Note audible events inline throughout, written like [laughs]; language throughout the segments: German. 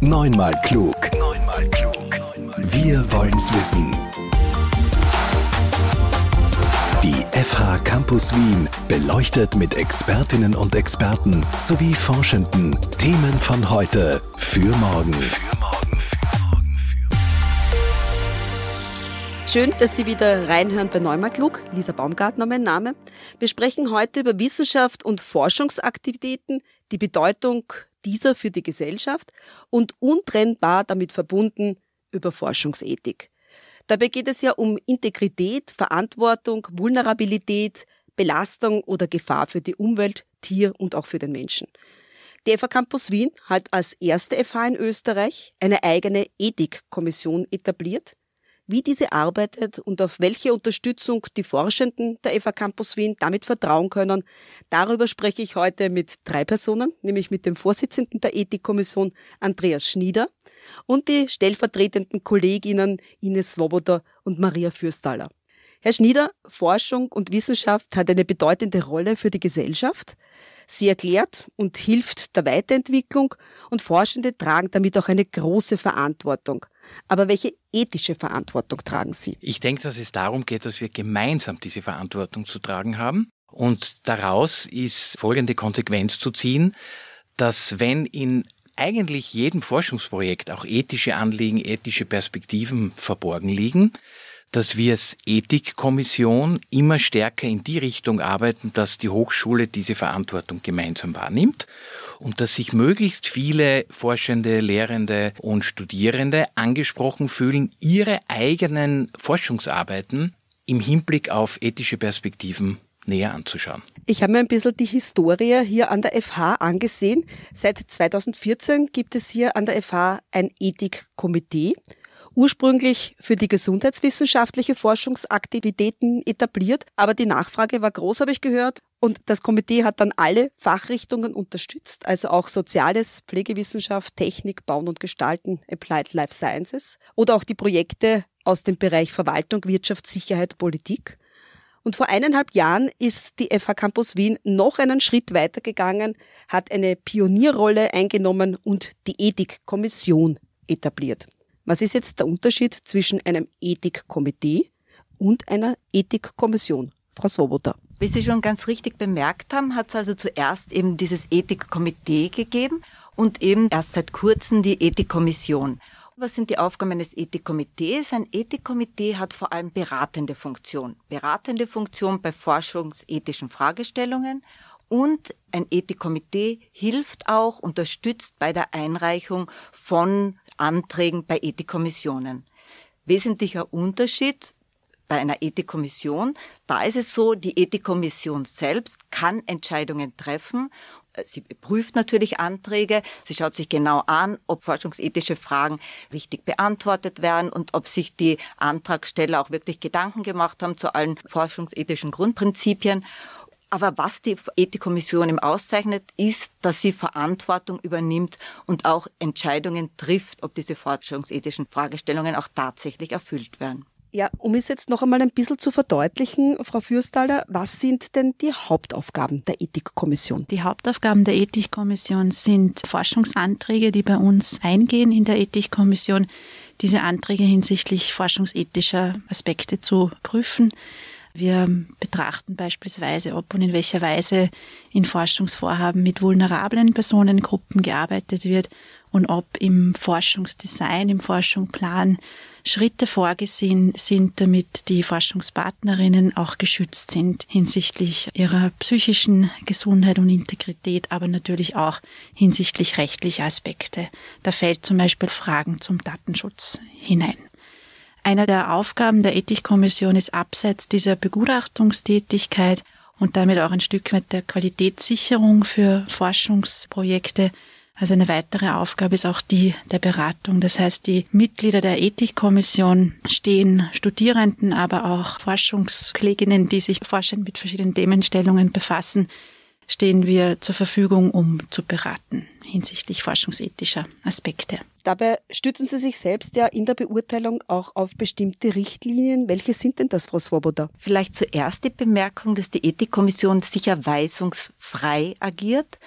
Neunmal klug. Neunmal klug. Wir wollen's wissen. Die FH Campus Wien beleuchtet mit Expertinnen und Experten sowie Forschenden Themen von heute für morgen. Schön, dass Sie wieder reinhören bei Neumann Klug. Lisa Baumgartner mein Name. Wir sprechen heute über Wissenschaft und Forschungsaktivitäten, die Bedeutung dieser für die Gesellschaft und untrennbar damit verbunden über Forschungsethik. Dabei geht es ja um Integrität, Verantwortung, Vulnerabilität, Belastung oder Gefahr für die Umwelt, Tier und auch für den Menschen. Der FH Campus Wien hat als erste FH in Österreich eine eigene Ethikkommission etabliert wie diese arbeitet und auf welche Unterstützung die Forschenden der FA Campus Wien damit vertrauen können, darüber spreche ich heute mit drei Personen, nämlich mit dem Vorsitzenden der Ethikkommission Andreas Schnieder und die stellvertretenden Kolleginnen Ines Swoboda und Maria Fürstaller. Herr Schnieder, Forschung und Wissenschaft hat eine bedeutende Rolle für die Gesellschaft. Sie erklärt und hilft der Weiterentwicklung und Forschende tragen damit auch eine große Verantwortung. Aber welche ethische Verantwortung tragen Sie? Ich denke, dass es darum geht, dass wir gemeinsam diese Verantwortung zu tragen haben. Und daraus ist folgende Konsequenz zu ziehen, dass wenn in eigentlich jedem Forschungsprojekt auch ethische Anliegen, ethische Perspektiven verborgen liegen, dass wir als Ethikkommission immer stärker in die Richtung arbeiten, dass die Hochschule diese Verantwortung gemeinsam wahrnimmt und dass sich möglichst viele Forschende, Lehrende und Studierende angesprochen fühlen, ihre eigenen Forschungsarbeiten im Hinblick auf ethische Perspektiven näher anzuschauen. Ich habe mir ein bisschen die Historie hier an der FH angesehen. Seit 2014 gibt es hier an der FH ein Ethikkomitee ursprünglich für die gesundheitswissenschaftliche Forschungsaktivitäten etabliert, aber die Nachfrage war groß, habe ich gehört. Und das Komitee hat dann alle Fachrichtungen unterstützt, also auch Soziales, Pflegewissenschaft, Technik, Bauen und Gestalten, Applied Life Sciences oder auch die Projekte aus dem Bereich Verwaltung, Wirtschaft, Sicherheit, Politik. Und vor eineinhalb Jahren ist die FH Campus Wien noch einen Schritt weitergegangen, hat eine Pionierrolle eingenommen und die Ethikkommission etabliert. Was ist jetzt der Unterschied zwischen einem Ethikkomitee und einer Ethikkommission? Frau Swoboda. Wie Sie schon ganz richtig bemerkt haben, hat es also zuerst eben dieses Ethikkomitee gegeben und eben erst seit kurzem die Ethikkommission. Was sind die Aufgaben eines Ethikkomitees? Ein Ethikkomitee hat vor allem beratende Funktion. Beratende Funktion bei forschungsethischen Fragestellungen und ein Ethikkomitee hilft auch, unterstützt bei der Einreichung von Anträgen bei Ethikkommissionen. Wesentlicher Unterschied bei einer Ethikkommission, da ist es so, die Ethikkommission selbst kann Entscheidungen treffen. Sie prüft natürlich Anträge, sie schaut sich genau an, ob forschungsethische Fragen richtig beantwortet werden und ob sich die Antragsteller auch wirklich Gedanken gemacht haben zu allen forschungsethischen Grundprinzipien. Aber was die Ethikkommission im auszeichnet, ist, dass sie Verantwortung übernimmt und auch Entscheidungen trifft, ob diese forschungsethischen Fragestellungen auch tatsächlich erfüllt werden. Ja, um es jetzt noch einmal ein bisschen zu verdeutlichen, Frau Fürstaller, was sind denn die Hauptaufgaben der Ethikkommission? Die Hauptaufgaben der Ethikkommission sind Forschungsanträge, die bei uns eingehen in der Ethikkommission, diese Anträge hinsichtlich forschungsethischer Aspekte zu prüfen wir betrachten beispielsweise, ob und in welcher Weise in Forschungsvorhaben mit vulnerablen Personengruppen gearbeitet wird und ob im Forschungsdesign, im Forschungsplan Schritte vorgesehen sind, damit die Forschungspartnerinnen auch geschützt sind hinsichtlich ihrer psychischen Gesundheit und Integrität, aber natürlich auch hinsichtlich rechtlicher Aspekte. Da fällt zum Beispiel Fragen zum Datenschutz hinein. Einer der Aufgaben der Ethikkommission ist abseits dieser Begutachtungstätigkeit und damit auch ein Stück weit der Qualitätssicherung für Forschungsprojekte. Also eine weitere Aufgabe ist auch die der Beratung. Das heißt, die Mitglieder der Ethikkommission stehen Studierenden, aber auch Forschungskolleginnen, die sich forschend mit verschiedenen Themenstellungen befassen, stehen wir zur Verfügung, um zu beraten hinsichtlich forschungsethischer Aspekte. Dabei stützen Sie sich selbst ja in der Beurteilung auch auf bestimmte Richtlinien. Welche sind denn das, Frau Swoboda? Vielleicht zuerst die Bemerkung, dass die Ethikkommission sicher weisungsfrei agiert.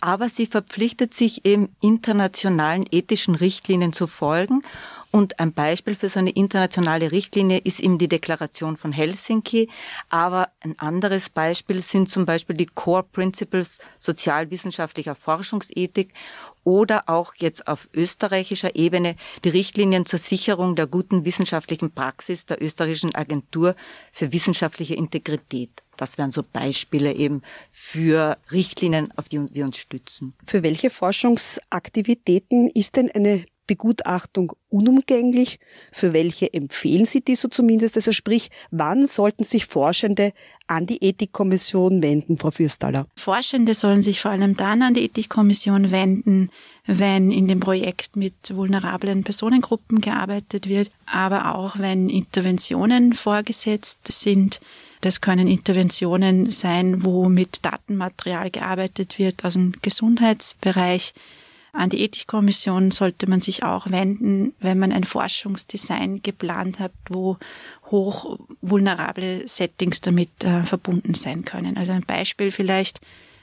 aber sie verpflichtet sich eben internationalen ethischen Richtlinien zu folgen und ein Beispiel für so eine internationale Richtlinie ist eben die Deklaration von Helsinki. Aber ein anderes Beispiel sind zum Beispiel die Core Principles sozialwissenschaftlicher Forschungsethik oder auch jetzt auf österreichischer Ebene die Richtlinien zur Sicherung der guten wissenschaftlichen Praxis der österreichischen Agentur für wissenschaftliche Integrität. Das wären so Beispiele eben für Richtlinien, auf die wir uns stützen. Für welche Forschungsaktivitäten ist denn eine Begutachtung unumgänglich? Für welche empfehlen Sie die so zumindest? Also sprich, wann sollten sich Forschende an die Ethikkommission wenden, Frau Fürstaller? Forschende sollen sich vor allem dann an die Ethikkommission wenden, wenn in dem Projekt mit vulnerablen Personengruppen gearbeitet wird, aber auch wenn Interventionen vorgesetzt sind. Das können Interventionen sein, wo mit Datenmaterial gearbeitet wird aus dem Gesundheitsbereich. An die Ethikkommission sollte man sich auch wenden, wenn man ein Forschungsdesign geplant hat, wo hoch vulnerable Settings damit äh, verbunden sein können. Also ein Beispiel vielleicht,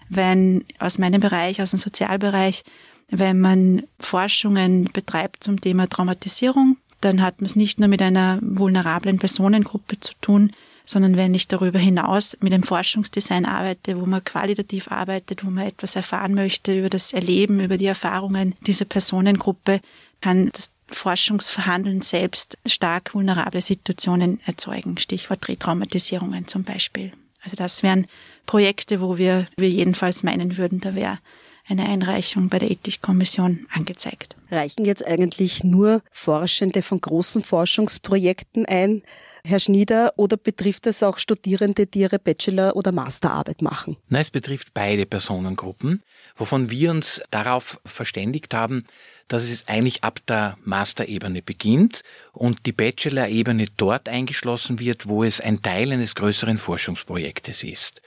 wenn aus meinem Bereich, aus dem Sozialbereich, wenn man Forschungen betreibt zum Thema Traumatisierung, dann hat man es nicht nur mit einer vulnerablen Personengruppe zu tun, sondern wenn ich darüber hinaus mit dem Forschungsdesign arbeite, wo man qualitativ arbeitet, wo man etwas erfahren möchte über das Erleben, über die Erfahrungen dieser Personengruppe, kann das Forschungsverhandeln selbst stark vulnerable Situationen erzeugen. Stichwort Retraumatisierungen zum Beispiel. Also das wären Projekte, wo wir, wir jedenfalls meinen würden, da wäre eine Einreichung bei der Ethikkommission angezeigt. Reichen jetzt eigentlich nur Forschende von großen Forschungsprojekten ein? Herr Schnieder, oder betrifft es auch Studierende, die ihre Bachelor- oder Masterarbeit machen? Nein, es betrifft beide Personengruppen, wovon wir uns darauf verständigt haben, dass es eigentlich ab der Masterebene beginnt und die Bachelor-Ebene dort eingeschlossen wird, wo es ein Teil eines größeren Forschungsprojektes ist.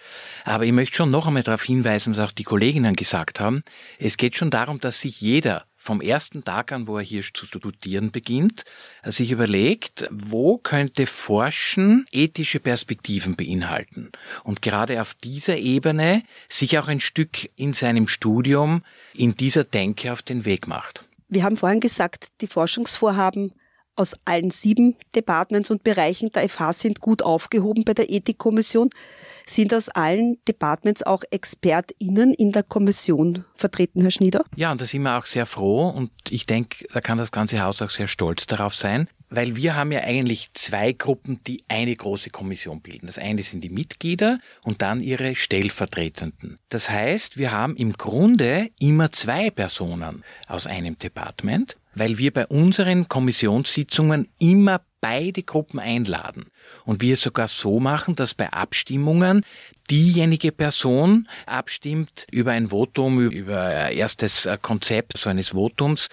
Aber ich möchte schon noch einmal darauf hinweisen, was auch die Kolleginnen gesagt haben. Es geht schon darum, dass sich jeder vom ersten Tag an, wo er hier zu studieren beginnt, sich überlegt, wo könnte Forschen ethische Perspektiven beinhalten. Und gerade auf dieser Ebene sich auch ein Stück in seinem Studium in dieser Denke auf den Weg macht. Wir haben vorhin gesagt, die Forschungsvorhaben aus allen sieben Departments und Bereichen der FH sind gut aufgehoben bei der Ethikkommission. Sind aus allen Departments auch ExpertInnen in der Kommission vertreten, Herr Schnieder? Ja, und da sind wir auch sehr froh und ich denke, da kann das ganze Haus auch sehr stolz darauf sein, weil wir haben ja eigentlich zwei Gruppen, die eine große Kommission bilden. Das eine sind die Mitglieder und dann ihre Stellvertretenden. Das heißt, wir haben im Grunde immer zwei Personen aus einem Department, weil wir bei unseren Kommissionssitzungen immer beide Gruppen einladen und wir es sogar so machen, dass bei Abstimmungen diejenige Person abstimmt über ein Votum, über erstes Konzept so eines Votums,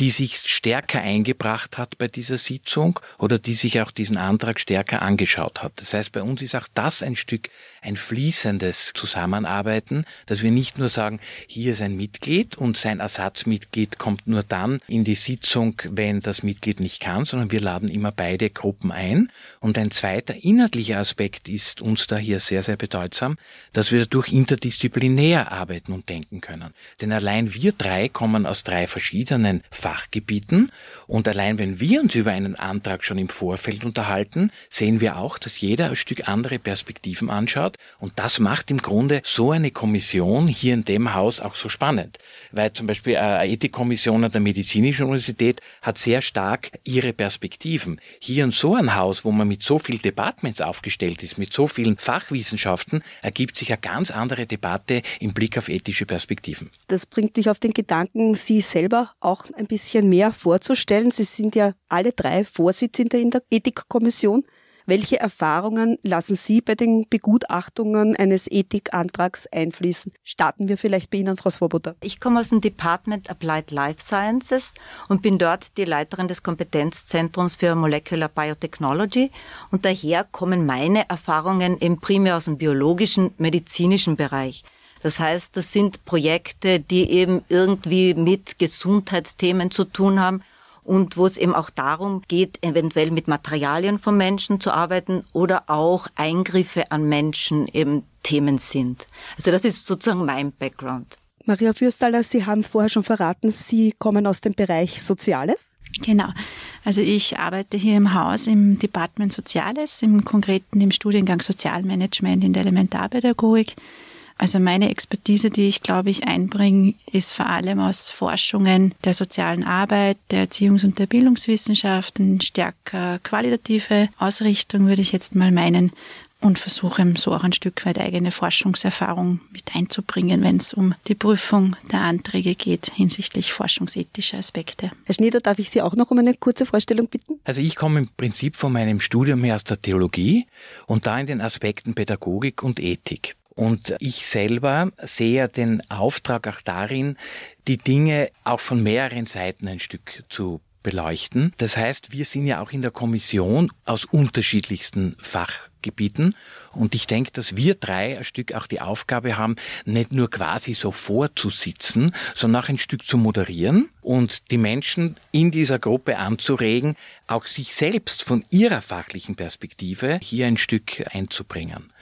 die sich stärker eingebracht hat bei dieser Sitzung oder die sich auch diesen Antrag stärker angeschaut hat. Das heißt, bei uns ist auch das ein Stück ein fließendes Zusammenarbeiten, dass wir nicht nur sagen, hier ist ein Mitglied und sein Ersatzmitglied kommt nur dann in die Sitzung, wenn das Mitglied nicht kann, sondern wir laden immer beide Gruppen ein. Und ein zweiter inhaltlicher Aspekt ist uns da hier sehr, sehr bedeutsam, dass wir dadurch interdisziplinär arbeiten und denken können. Denn allein wir drei kommen aus drei verschiedenen Fachgebieten und allein wenn wir uns über einen Antrag schon im Vorfeld unterhalten, sehen wir auch, dass jeder ein Stück andere Perspektiven anschaut und das macht im Grunde so eine Kommission hier in dem Haus auch so spannend, weil zum Beispiel eine Ethikkommission an der Medizinischen Universität hat sehr stark ihre Perspektiven. Hier in so ein Haus, wo man mit so vielen Departments aufgestellt ist, mit so vielen Fachwissenschaften, ergibt sich eine ganz andere Debatte im Blick auf ethische Perspektiven. Das bringt mich auf den Gedanken, Sie selber auch ein bisschen mehr vorzustellen. Sie sind ja alle drei Vorsitzende in der Ethikkommission. Welche Erfahrungen lassen Sie bei den Begutachtungen eines Ethikantrags einfließen? Starten wir vielleicht bei Ihnen, Frau Swoboda. Ich komme aus dem Department Applied Life Sciences und bin dort die Leiterin des Kompetenzzentrums für Molecular Biotechnology und daher kommen meine Erfahrungen eben primär aus dem biologischen, medizinischen Bereich. Das heißt, das sind Projekte, die eben irgendwie mit Gesundheitsthemen zu tun haben und wo es eben auch darum geht, eventuell mit Materialien von Menschen zu arbeiten oder auch Eingriffe an Menschen eben Themen sind. Also das ist sozusagen mein Background. Maria Fürstaller, Sie haben vorher schon verraten, Sie kommen aus dem Bereich Soziales. Genau. Also ich arbeite hier im Haus im Department Soziales, im konkreten im Studiengang Sozialmanagement in der Elementarpädagogik. Also meine Expertise, die ich glaube ich einbringe, ist vor allem aus Forschungen der sozialen Arbeit, der Erziehungs- und der Bildungswissenschaften, stärker qualitative Ausrichtung würde ich jetzt mal meinen und versuche so auch ein Stück weit eigene Forschungserfahrung mit einzubringen, wenn es um die Prüfung der Anträge geht hinsichtlich forschungsethischer Aspekte. Herr Schneider, darf ich Sie auch noch um eine kurze Vorstellung bitten? Also ich komme im Prinzip von meinem Studium her aus der Theologie und da in den Aspekten Pädagogik und Ethik. Und ich selber sehe den Auftrag auch darin, die Dinge auch von mehreren Seiten ein Stück zu beleuchten. Das heißt, wir sind ja auch in der Kommission aus unterschiedlichsten Fachgebieten und ich denke, dass wir drei ein Stück auch die Aufgabe haben, nicht nur quasi so vorzusitzen, sondern auch ein Stück zu moderieren und die Menschen in dieser Gruppe anzuregen, auch sich selbst von ihrer fachlichen Perspektive hier ein Stück einzubringen.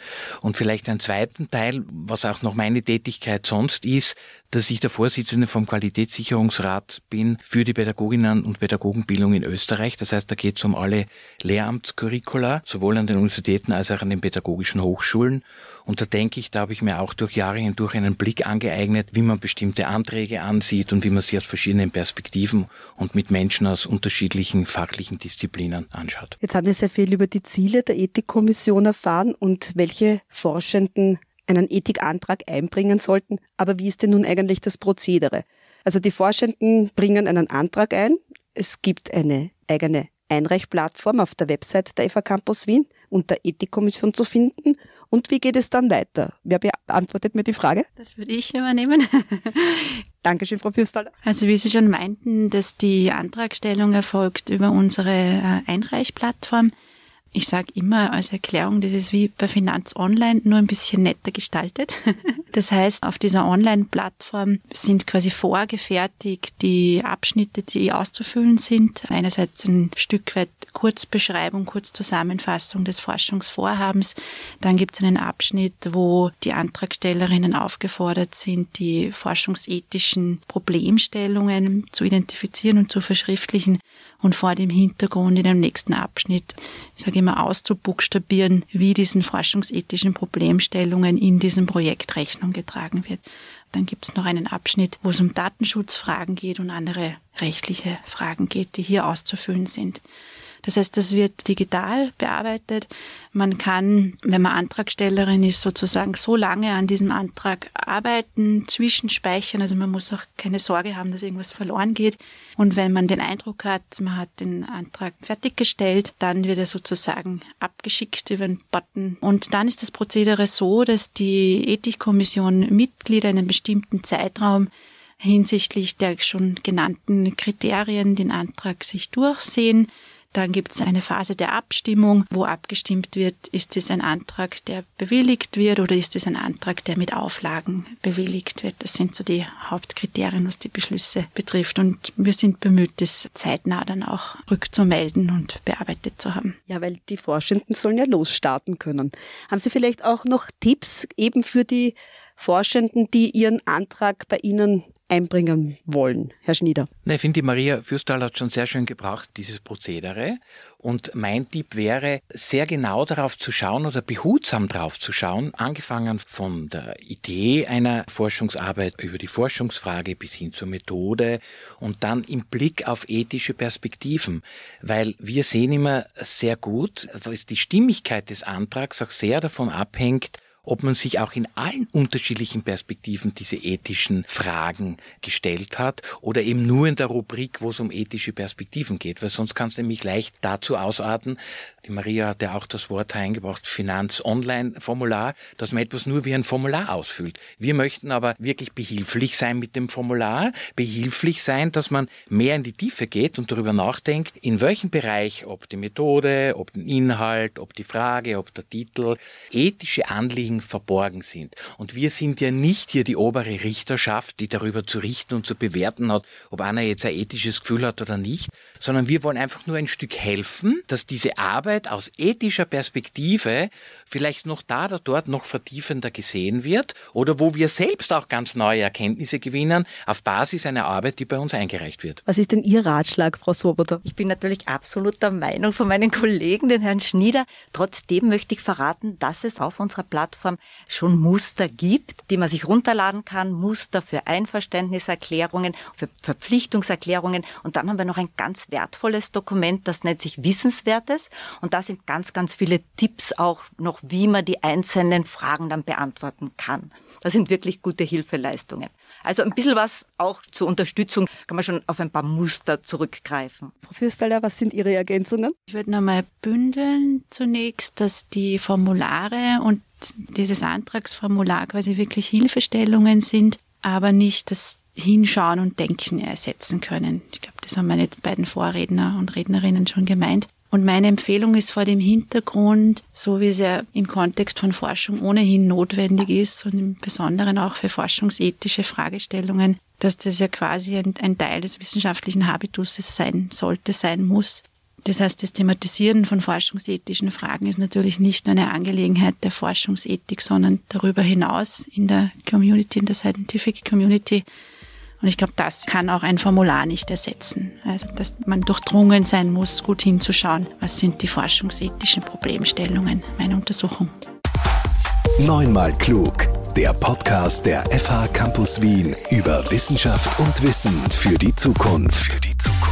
Und vielleicht einen zweiten Teil, was auch noch meine Tätigkeit sonst ist, dass ich der Vorsitzende vom Qualitätssicherungsrat bin für die Pädagoginnen und Pädagogenbildung in Österreich. Das heißt, da geht es um alle Lehramtscurricula, sowohl an den Universitäten als auch an den pädagogischen Hochschulen. Und da denke ich, da habe ich mir auch durch Jahre hindurch einen Blick angeeignet, wie man bestimmte Anträge ansieht und wie man sie aus verschiedenen Perspektiven und mit Menschen aus unterschiedlichen fachlichen Disziplinen anschaut. Jetzt haben wir sehr viel über die Ziele der Ethikkommission erfahren und welche Forschenden einen Ethikantrag einbringen sollten. Aber wie ist denn nun eigentlich das Prozedere? Also die Forschenden bringen einen Antrag ein. Es gibt eine eigene Einreichplattform auf der Website der FA Campus Wien unter Ethikkommission zu finden. Und wie geht es dann weiter? Wer beantwortet mir die Frage? Das würde ich übernehmen. [laughs] Dankeschön, Frau Fürstaller. Also wie Sie schon meinten, dass die Antragstellung erfolgt über unsere äh, Einreichplattform. Ich sage immer als Erklärung, das ist wie bei Finanz Online, nur ein bisschen netter gestaltet. [laughs] Das heißt, auf dieser Online-Plattform sind quasi vorgefertigt die Abschnitte, die auszufüllen sind. Einerseits ein Stück weit Kurzbeschreibung, Kurzzusammenfassung des Forschungsvorhabens. Dann gibt es einen Abschnitt, wo die Antragstellerinnen aufgefordert sind, die forschungsethischen Problemstellungen zu identifizieren und zu verschriftlichen und vor dem Hintergrund in dem nächsten Abschnitt, ich sage immer, auszubuchstabieren, wie diesen forschungsethischen Problemstellungen in diesem Projekt Rechnung getragen wird. Dann gibt es noch einen Abschnitt, wo es um Datenschutzfragen geht und andere rechtliche Fragen geht, die hier auszufüllen sind. Das heißt, das wird digital bearbeitet. Man kann, wenn man Antragstellerin ist, sozusagen so lange an diesem Antrag arbeiten, zwischenspeichern. Also man muss auch keine Sorge haben, dass irgendwas verloren geht. Und wenn man den Eindruck hat, man hat den Antrag fertiggestellt, dann wird er sozusagen abgeschickt über einen Button. Und dann ist das Prozedere so, dass die Ethikkommission Mitglieder in einem bestimmten Zeitraum hinsichtlich der schon genannten Kriterien den Antrag sich durchsehen dann gibt es eine Phase der Abstimmung, wo abgestimmt wird, ist es ein Antrag, der bewilligt wird oder ist es ein Antrag, der mit Auflagen bewilligt wird. Das sind so die Hauptkriterien, was die Beschlüsse betrifft. Und wir sind bemüht, das zeitnah dann auch rückzumelden und bearbeitet zu haben. Ja, weil die Forschenden sollen ja losstarten können. Haben Sie vielleicht auch noch Tipps eben für die Forschenden, die ihren Antrag bei Ihnen einbringen wollen, Herr Schnieder? Ich finde, die Maria Fürstal hat schon sehr schön gebracht, dieses Prozedere. Und mein Tipp wäre, sehr genau darauf zu schauen oder behutsam darauf zu schauen, angefangen von der Idee einer Forschungsarbeit über die Forschungsfrage bis hin zur Methode und dann im Blick auf ethische Perspektiven. Weil wir sehen immer sehr gut, dass die Stimmigkeit des Antrags auch sehr davon abhängt, ob man sich auch in allen unterschiedlichen Perspektiven diese ethischen Fragen gestellt hat oder eben nur in der Rubrik, wo es um ethische Perspektiven geht, weil sonst kann es nämlich leicht dazu ausarten, die Maria hat ja auch das Wort eingebracht, Finanz-Online-Formular, dass man etwas nur wie ein Formular ausfüllt. Wir möchten aber wirklich behilflich sein mit dem Formular, behilflich sein, dass man mehr in die Tiefe geht und darüber nachdenkt, in welchem Bereich, ob die Methode, ob den Inhalt, ob die Frage, ob der Titel, ethische Anliegen Risiken verborgen sind. Und wir sind ja nicht hier die obere Richterschaft, die darüber zu richten und zu bewerten hat, ob einer jetzt ein ethisches Gefühl hat oder nicht, sondern wir wollen einfach nur ein Stück helfen, dass diese Arbeit aus ethischer Perspektive vielleicht noch da oder dort noch vertiefender gesehen wird oder wo wir selbst auch ganz neue Erkenntnisse gewinnen auf Basis einer Arbeit, die bei uns eingereicht wird. Was ist denn Ihr Ratschlag, Frau Swoboda? Ich bin natürlich absolut der Meinung von meinen Kollegen, den Herrn Schnieder. Trotzdem möchte ich verraten, dass es auf unserer Plattform schon Muster gibt, die man sich runterladen kann. Muster für Einverständniserklärungen, für Verpflichtungserklärungen. Und dann haben wir noch ein ganz wertvolles Dokument, das nennt sich Wissenswertes. Und da sind ganz, ganz viele Tipps auch noch, wie man die einzelnen Fragen dann beantworten kann. Das sind wirklich gute Hilfeleistungen. Also ein bisschen was auch zur Unterstützung kann man schon auf ein paar Muster zurückgreifen. Frau Fürstaller, was sind Ihre Ergänzungen? Ich würde nochmal bündeln zunächst, dass die Formulare und dieses Antragsformular quasi wirklich Hilfestellungen sind, aber nicht das Hinschauen und Denken ersetzen können. Ich glaube, das haben meine beiden Vorredner und Rednerinnen schon gemeint. Und meine Empfehlung ist vor dem Hintergrund, so wie es ja im Kontext von Forschung ohnehin notwendig ist und im Besonderen auch für forschungsethische Fragestellungen, dass das ja quasi ein, ein Teil des wissenschaftlichen Habituses sein sollte, sein muss. Das heißt, das Thematisieren von forschungsethischen Fragen ist natürlich nicht nur eine Angelegenheit der Forschungsethik, sondern darüber hinaus in der Community, in der Scientific Community und ich glaube, das kann auch ein Formular nicht ersetzen. Also, dass man durchdrungen sein muss, gut hinzuschauen, was sind die forschungsethischen Problemstellungen meiner Untersuchung. Neunmal klug. Der Podcast der FH Campus Wien über Wissenschaft und Wissen für die Zukunft. Für die Zukunft.